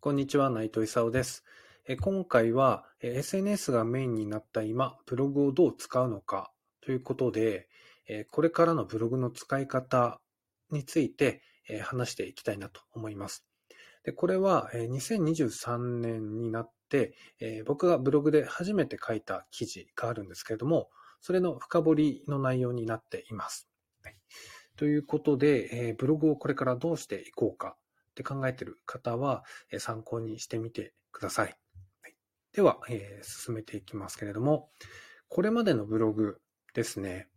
こんにちは、内藤勲です。今回は SNS がメインになった今、ブログをどう使うのかということで、これからのブログの使い方について話していきたいなと思います。でこれは2023年になって、僕がブログで初めて書いた記事があるんですけれども、それの深掘りの内容になっています。ということで、ブログをこれからどうしていこうかって考えてる方は、え参考にしてみてください。はい、では、えー、進めていきますけれども、これまでのブログですね、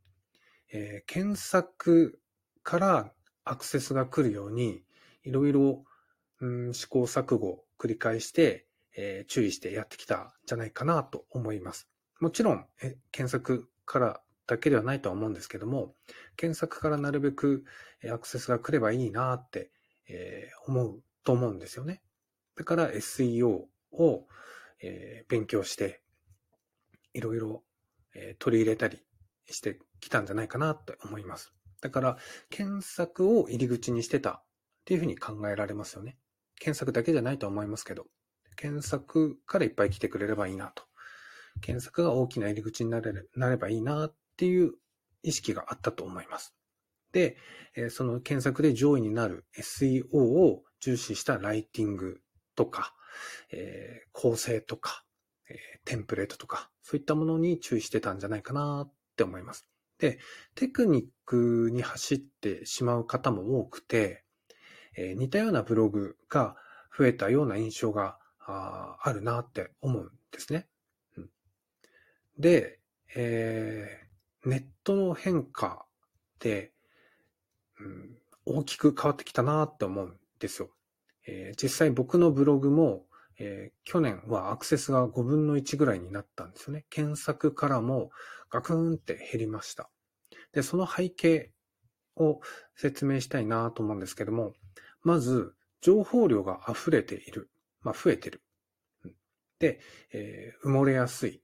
えー、検索からアクセスが来るように、いろいろ、試行錯誤を繰り返して、えー、注意してやってきたんじゃないかなと思います。もちろん、え検索からだけではないとは思うんですけども、検索からなるべくアクセスが来ればいいなってえー、思うと思うんですよね。だから SEO を、えー、勉強して、いろいろ、え、取り入れたりしてきたんじゃないかなって思います。だから、検索を入り口にしてたっていうふうに考えられますよね。検索だけじゃないと思いますけど、検索からいっぱい来てくれればいいなと。検索が大きな入り口になれなればいいなっていう意識があったと思います。で、その検索で上位になる SEO を重視したライティングとか、え、構成とか、え、テンプレートとか、そういったものに注意してたんじゃないかなって思います。で、テクニックに走ってしまう方も多くて、え、似たようなブログが増えたような印象がああるなって思うんですね。で、えー、ネットの変化で、大きく変わってきたなって思うんですよ。えー、実際僕のブログも、えー、去年はアクセスが5分の1ぐらいになったんですよね。検索からもガクーンって減りました。で、その背景を説明したいなと思うんですけども、まず、情報量が溢れている。まあ、増えてる。で、えー、埋もれやすい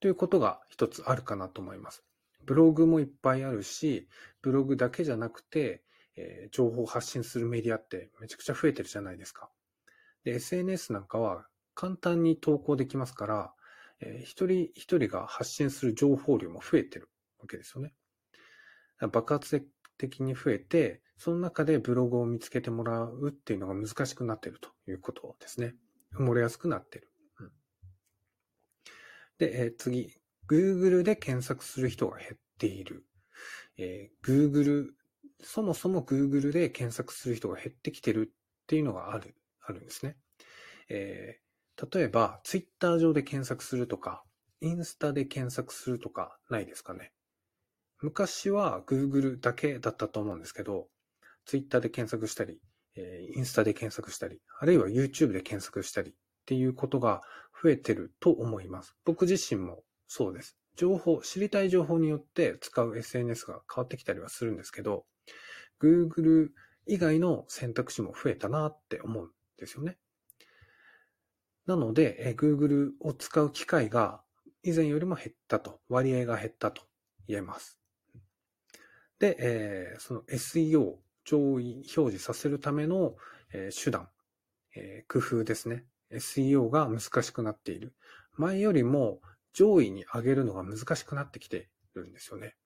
ということが一つあるかなと思います。ブログもいっぱいあるし、ブログだけじゃなくて、えー、情報を発信するメディアってめちゃくちゃ増えてるじゃないですか。で、SNS なんかは簡単に投稿できますから、えー、一人一人が発信する情報量も増えてるわけですよね。爆発的に増えて、その中でブログを見つけてもらうっていうのが難しくなっているということですね。埋もれやすくなっている。で、えー、次、Google で検索する人が減っている。えー、Google、そもそも Google で検索する人が減ってきてるっていうのがある、あるんですね。えー、例えば、Twitter 上で検索するとか、インスタで検索するとかないですかね。昔は Google だけだったと思うんですけど、Twitter で検索したり、えー、インスタで検索したり、あるいは YouTube で検索したりっていうことが増えてると思います。僕自身もそうです。情報、知りたい情報によって使う SNS が変わってきたりはするんですけど、Google 以外の選択肢も増えたなって思うんですよね。なので、Google を使う機会が以前よりも減ったと、割合が減ったと言えます。で、えー、その SEO、上位表示させるための、えー、手段、えー、工夫ですね。SEO が難しくなっている。前よりも上位に上げるのが難しくなってきてるんですよね。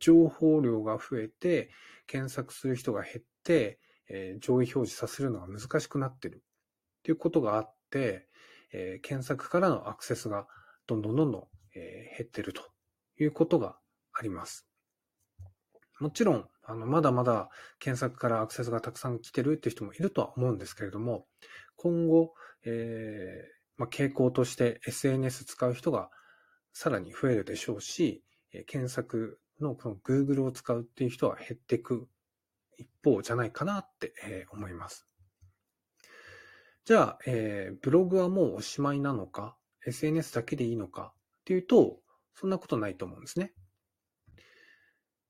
情報量が増えて、検索する人が減って、えー、上位表示させるのが難しくなってるっていうことがあって、えー、検索からのアクセスがどんどんどんどん、えー、減ってるということがあります。もちろん、あの、まだまだ検索からアクセスがたくさん来てるって人もいるとは思うんですけれども、今後、えー、まあ、傾向として SNS 使う人がさらに増えるでしょうし、検索のこの Google を使うっていう人は減っていく一方じゃないかなって思います。じゃあ、えー、ブログはもうおしまいなのか、SNS だけでいいのかっていうと、そんなことないと思うんですね。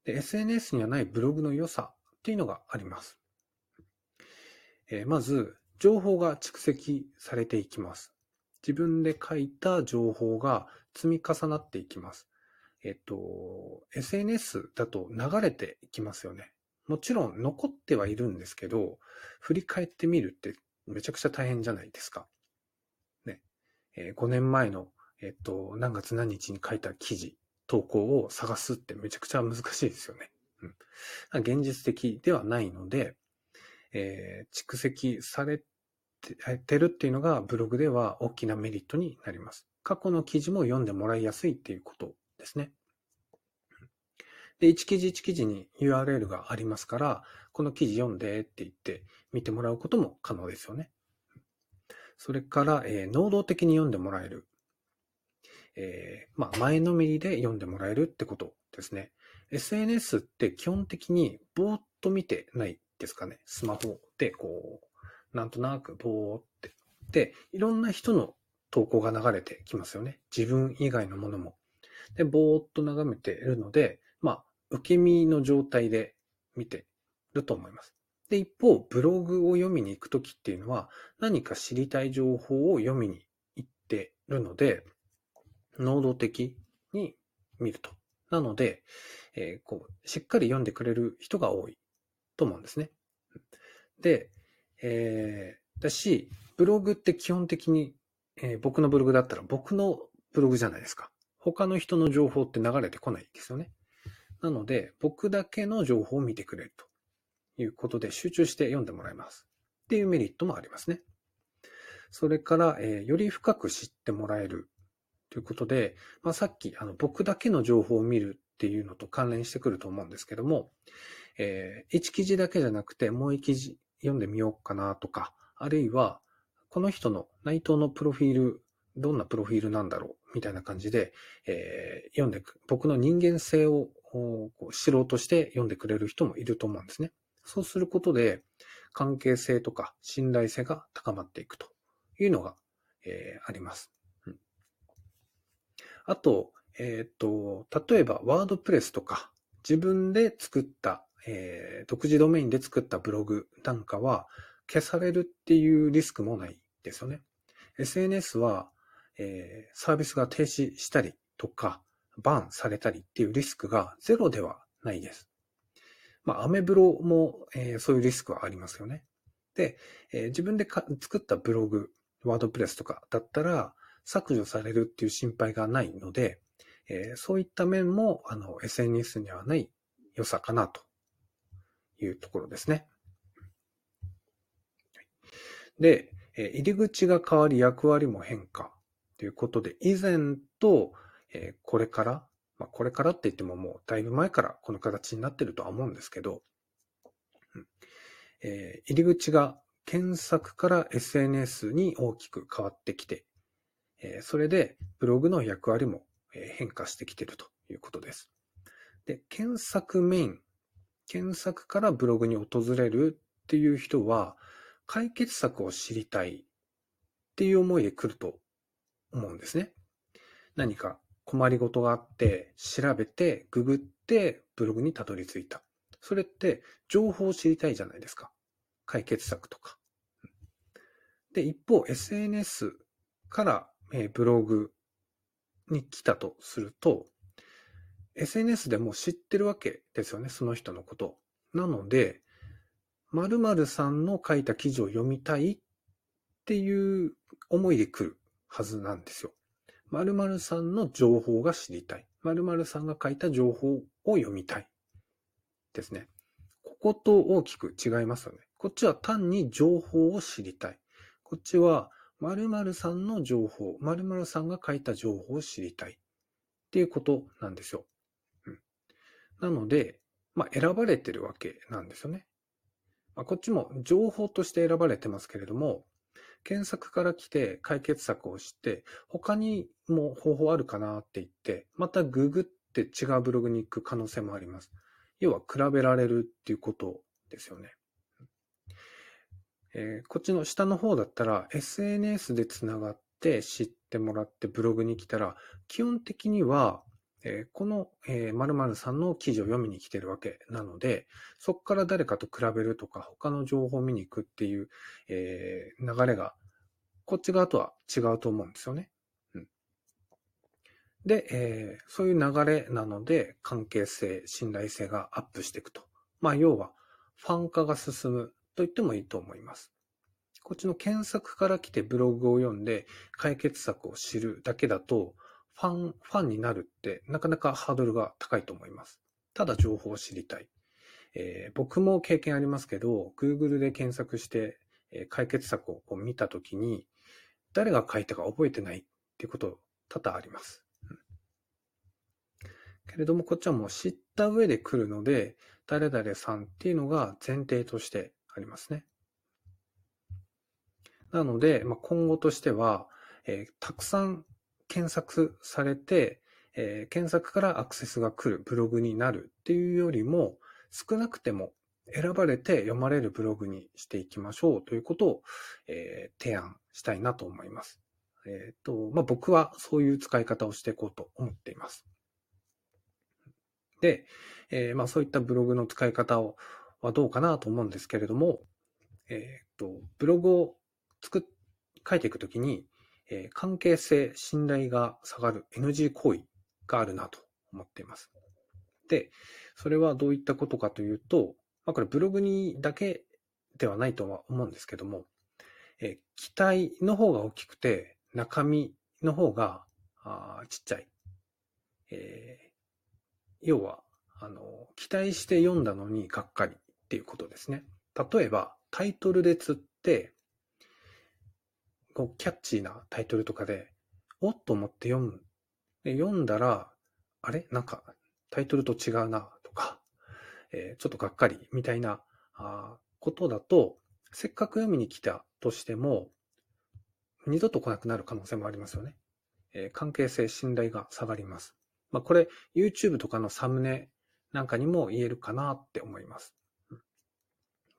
で SNS にはないブログの良さっていうのがあります。えー、まず、情報が蓄積されていきます。自分で書いた情報が積み重なっていきます。えっと、SNS だと流れていきますよね。もちろん残ってはいるんですけど、振り返ってみるってめちゃくちゃ大変じゃないですか。ね。えー、5年前の、えっと、何月何日に書いた記事、投稿を探すってめちゃくちゃ難しいですよね。うん。現実的ではないので、えー、蓄積されてるっていうのがブログでは大きなメリットになります。過去の記事も読んでもらいやすいっていうことですね。で、1記事1記事に URL がありますから、この記事読んでって言って見てもらうことも可能ですよね。それから、えー、能動的に読んでもらえる。えー、まあ、前のめりで読んでもらえるってことですね。SNS って基本的にぼーっと見てないですかね。スマホでこう、なんとなくぼーって。で、いろんな人の投稿が流れてきますよね。自分以外のものも。で、ぼーっと眺めているので、まあ、受け身の状態で見てると思います。で、一方、ブログを読みに行くときっていうのは、何か知りたい情報を読みに行ってるので、能動的に見ると。なので、えー、こう、しっかり読んでくれる人が多いと思うんですね。で、えー、だし、ブログって基本的に、えー、僕のブログだったら僕のブログじゃないですか。他の人の情報って流れてこないですよね。なので、僕だけの情報を見てくれるということで集中して読んでもらいます。っていうメリットもありますね。それから、えー、より深く知ってもらえるということで、まあ、さっきあの僕だけの情報を見るっていうのと関連してくると思うんですけども、えー、1記事だけじゃなくてもう1記事読んでみようかなとか、あるいはこの人の内藤のプロフィール、どんなプロフィールなんだろうみたいな感じで、えー、読んでく、僕の人間性を知ろうとして読んでくれる人もいると思うんですね。そうすることで、関係性とか信頼性が高まっていくというのが、えー、あります。うん、あと、えっ、と、例えばワードプレスとか自分で作った、えー、独自ドメインで作ったブログなんかは消されるっていうリスクもないですよね。SNS は、えー、サービスが停止したりとか、バンされたりっていうリスクがゼロではないです。まあ、アメブロも、えー、そういうリスクはありますよね。で、えー、自分で作ったブログ、ワードプレスとかだったら削除されるっていう心配がないので、えー、そういった面もあの SNS にはない良さかなというところですね。で、入り口が変わり役割も変化ということで、以前と、これから、まあ、これからって言ってももうだいぶ前からこの形になってるとは思うんですけど、うんえー、入り口が検索から SNS に大きく変わってきて、えー、それでブログの役割も変化してきてるということです。で、検索メイン、検索からブログに訪れるっていう人は、解決策を知りたいっていう思いで来ると思うんですね。何か困りごとがあって、調べて、ググって、ブログにたどり着いた。それって、情報を知りたいじゃないですか。解決策とか。で、一方、SNS から、えブログに来たとすると、SNS でも知ってるわけですよね、その人のこと。なので、〇〇さんの書いた記事を読みたいっていう思いで来るはずなんですよ。〇〇さんの情報が知りたい。〇〇さんが書いた情報を読みたい。ですね。ここと大きく違いますよね。こっちは単に情報を知りたい。こっちは〇〇さんの情報、〇〇さんが書いた情報を知りたい。っていうことなんですよ。なので、まあ、選ばれてるわけなんですよね。まあ、こっちも情報として選ばれてますけれども、検索から来て解決策を知って、他にも方法あるかなって言って、またググって違うブログに行く可能性もあります。要は比べられるっていうことですよね。えー、こっちの下の方だったら SNS でつながって知ってもらってブログに来たら、基本的にはえー、この、えー、〇〇さんの記事を読みに来てるわけなので、そこから誰かと比べるとか、他の情報を見に行くっていう、えー、流れが、こっち側とは違うと思うんですよね。うん、で、えー、そういう流れなので、関係性、信頼性がアップしていくと。まあ、要は、ファン化が進むと言ってもいいと思います。こっちの検索から来てブログを読んで解決策を知るだけだと、ファン、ファンになるってなかなかハードルが高いと思います。ただ情報を知りたい。えー、僕も経験ありますけど、Google で検索して、えー、解決策を見たときに、誰が書いたか覚えてないっていうこと多々あります。けれども、こっちはもう知った上で来るので、誰々さんっていうのが前提としてありますね。なので、まあ、今後としては、えー、たくさん検索されて、えー、検索からアクセスが来るブログになるっていうよりも、少なくても選ばれて読まれるブログにしていきましょうということを、えー、提案したいなと思います。えっ、ー、と、まあ、僕はそういう使い方をしていこうと思っています。で、えー、まあ、そういったブログの使い方をはどうかなと思うんですけれども、えっ、と、ブログを作っ、書いていくときに、えー、関係性、信頼が下がる NG 行為があるなと思っています。で、それはどういったことかというと、まあ、これブログにだけではないとは思うんですけども、えー、期待の方が大きくて、中身の方があちっちゃい。えー、要は、あの、期待して読んだのにがっかりっていうことですね。例えば、タイトルで釣って、こう、キャッチーなタイトルとかで、おっと思って読む。で読んだら、あれ？なんか、タイトルと違うな、とか、えー、ちょっとがっかり、みたいなあことだと、せっかく読みに来たとしても、二度と来なくなる可能性もありますよね。えー、関係性、信頼が下がります。まあ、これ、YouTube とかのサムネなんかにも言えるかなって思います。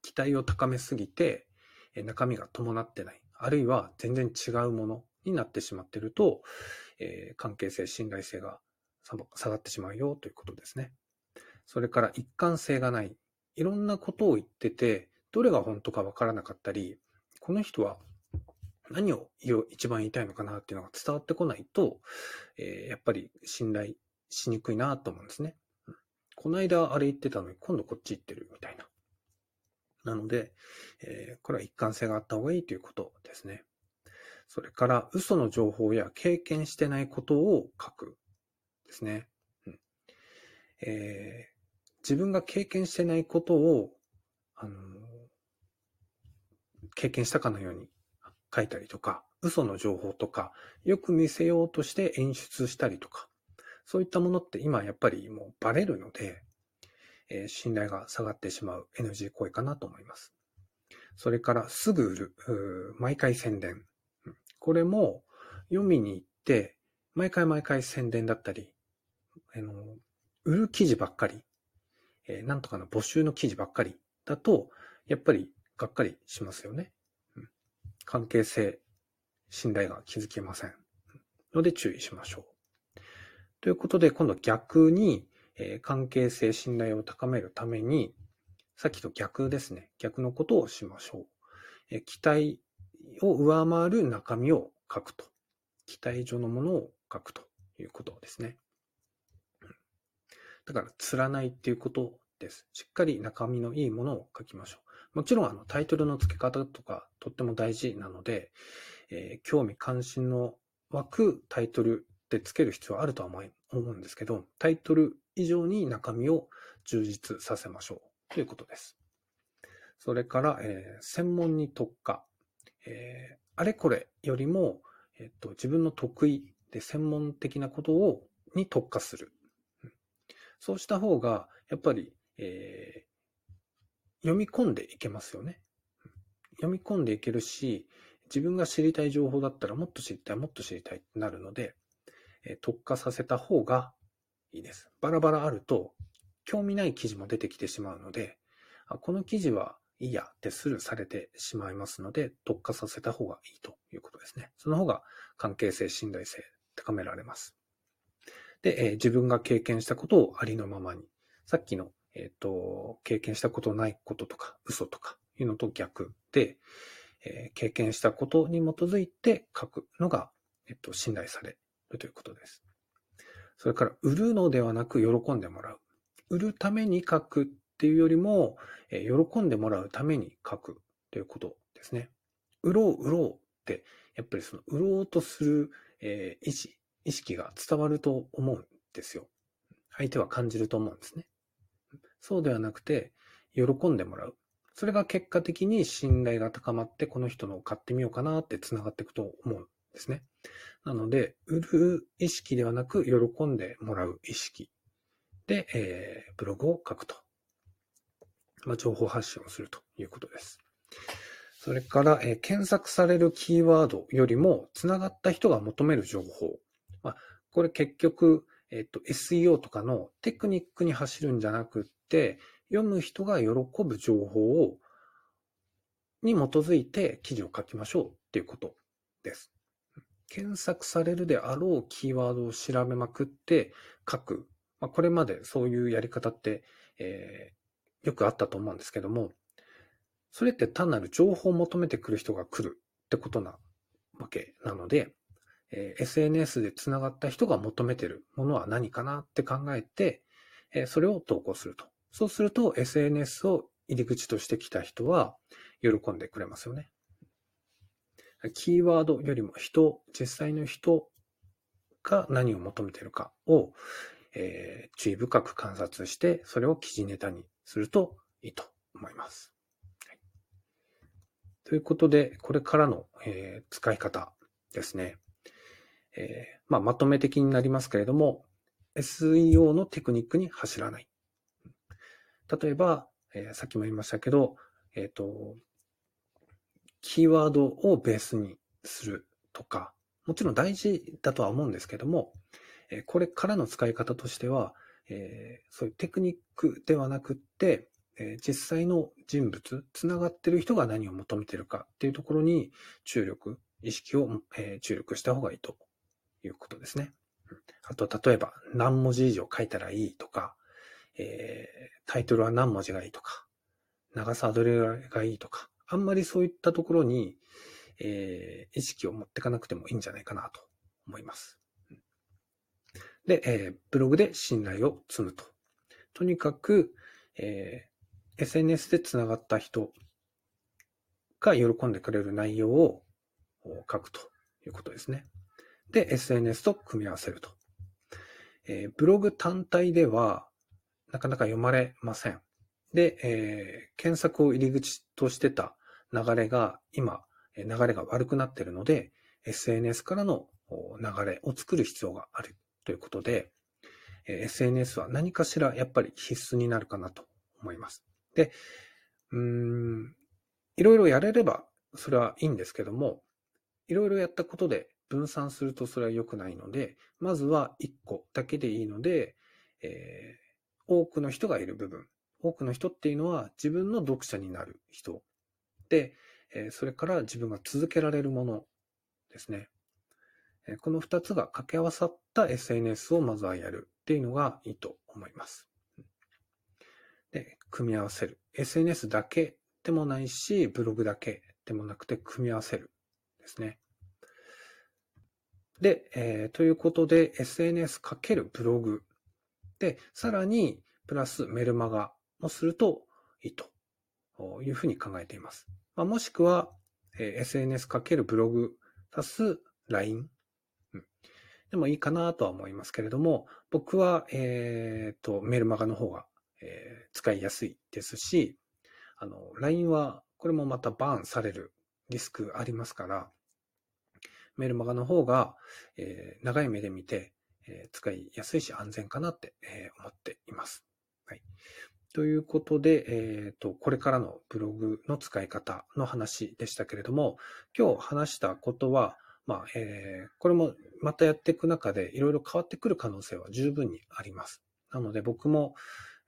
期待を高めすぎて、中身が伴ってない。あるいは全然違うものになってしまってると、えー、関係性、信頼性が下がってしまうよということですね。それから一貫性がない。いろんなことを言ってて、どれが本当かわからなかったり、この人は何を一番言いたいのかなっていうのが伝わってこないと、えー、やっぱり信頼しにくいなと思うんですね。この間あれ言ってたのに今度こっち行ってるみたいな。なので、えー、これは一貫性があった方がいいということですね。それから嘘の情報や経験してないことを書くですね。うんえー、自分が経験してないことを、あの経験したかのように書いたりとか、嘘の情報とか、よく見せようとして演出したりとか、そういったものって今やっぱりもうバレるので、えー、信頼が下がってしまう NG 行為かなと思います。それからすぐ売る、毎回宣伝。これも読みに行って、毎回毎回宣伝だったり、あの売る記事ばっかり、えー、なんとかの募集の記事ばっかりだと、やっぱりがっかりしますよね。うん、関係性、信頼が築けません。ので注意しましょう。ということで、今度逆に、えー、関係性、信頼を高めるために、さっきと逆ですね。逆のことをしましょう。え、期待を上回る中身を書くと。期待上のものを書くということですね。だから、釣らないっていうことです。しっかり中身のいいものを書きましょう。もちろん、あの、タイトルの付け方とかとっても大事なので、えー、興味関心の湧くタイトルで付ける必要はあるとは思うんですけど、タイトル以上に中身を充実させましょうということです。それから、えー、専門に特化、えー、あれこれよりも、えっと、自分の得意で専門的なことをに特化する。そうした方が、やっぱり、えー、読み込んでいけますよね。読み込んでいけるし、自分が知りたい情報だったらもっと知りたい、もっと知りたいってなるので、え特化させた方がいいです。バラバラあると、興味ない記事も出てきてしまうので、あこの記事はいいやってスルーされてしまいますので、特化させた方がいいということですね。その方が関係性、信頼性高められます。で、えー、自分が経験したことをありのままに。さっきの、えっ、ー、と、経験したことないこととか、嘘とかいうのと逆で、えー、経験したことに基づいて書くのが、えっ、と、信頼されるということです。それから、売るのではなく喜んでもらう。売るために書くっていうよりも、え喜んでもらうために書くということですね。売ろう、売ろうって、やっぱりその売ろうとする、えー、意思、意識が伝わると思うんですよ。相手は感じると思うんですね。そうではなくて、喜んでもらう。それが結果的に信頼が高まって、この人のを買ってみようかなって繋がっていくと思うんですね。なので、売る意識ではなく、喜んでもらう意識で、えー、ブログを書くと。まあ、情報発信をするということです。それから、えー、検索されるキーワードよりも、つながった人が求める情報。まあ、これ結局、えっ、と、SEO とかのテクニックに走るんじゃなくって、読む人が喜ぶ情報を、に基づいて記事を書きましょうっていうことです。検索されるであろうキーワードを調べまくって書く。まあ、これまでそういうやり方って、えー、よくあったと思うんですけども、それって単なる情報を求めてくる人が来るってことなわけなので、えー、SNS で繋がった人が求めてるものは何かなって考えて、えー、それを投稿すると。そうすると SNS を入り口としてきた人は喜んでくれますよね。キーワードよりも人、実際の人が何を求めてるかを、えー、注意深く観察して、それを記事ネタにするといいと思います。はい、ということで、これからの、えー、使い方ですね。えー、まあ、まとめ的になりますけれども、SEO のテクニックに走らない。例えば、えー、さっきも言いましたけど、えっ、ー、と、キーワードをベースにするとか、もちろん大事だとは思うんですけども、えこれからの使い方としては、え、そういうテクニックではなくって、え、実際の人物、つながってる人が何を求めてるかっていうところに注力、意識を、え、注力した方がいいということですね。あと、例えば何文字以上書いたらいいとか、えタイトルは何文字がいいとか、長さどれがいいとか、あんまりそういったところに、え、意識を持ってかなくてもいいんじゃないかなと思います。で、えー、ブログで信頼を積むと。とにかく、えー、SNS で繋がった人が喜んでくれる内容を書くということですね。で、SNS と組み合わせると。えー、ブログ単体ではなかなか読まれません。で、えー、検索を入り口としてた流れが今、流れが悪くなっているので、SNS からの流れを作る必要があるということで、SNS は何かしらやっぱり必須になるかなと思います。で、うん、いろいろやれればそれはいいんですけども、いろいろやったことで分散するとそれは良くないので、まずは1個だけでいいので、えー、多くの人がいる部分、多くの人っていうのは自分の読者になる人でえ、それから自分が続けられるものですね。この二つが掛け合わさった SNS をまずはやるっていうのがいいと思います。で、組み合わせる。SNS だけでもないし、ブログだけでもなくて組み合わせるですね。で、えー、ということで SNS かけるブログで、さらにプラスメルマガもするといいというふうに考えています。まあ、もしくは、え SNS かけるブログ足す LINE、うん、でもいいかなとは思いますけれども、僕は、えっ、ー、と、メルマガの方が、えー、使いやすいですし、あの、LINE はこれもまたバーンされるリスクありますから、メルマガの方が、えー、長い目で見て、えー、使いやすいし安全かなって、えー、思っています。はい。ということで、えっ、と、これからのブログの使い方の話でしたけれども、今日話したことは、まあ、えー、これもまたやっていく中でいろいろ変わってくる可能性は十分にあります。なので僕も、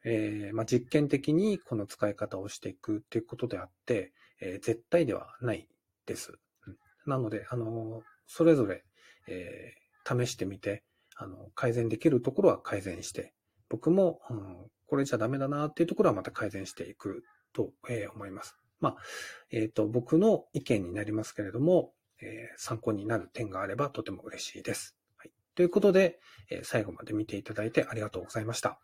えー、まあ、実験的にこの使い方をしていくっていうことであって、えー、絶対ではないです。なので、あの、それぞれ、え、試してみて、あの、改善できるところは改善して、僕も、うん、これじゃダメだなっていうところはまた改善していくと、え思います。まあ、えっ、と、僕の意見になりますけれども、え、参考になる点があればとても嬉しいです。はい。ということで、え、最後まで見ていただいてありがとうございました。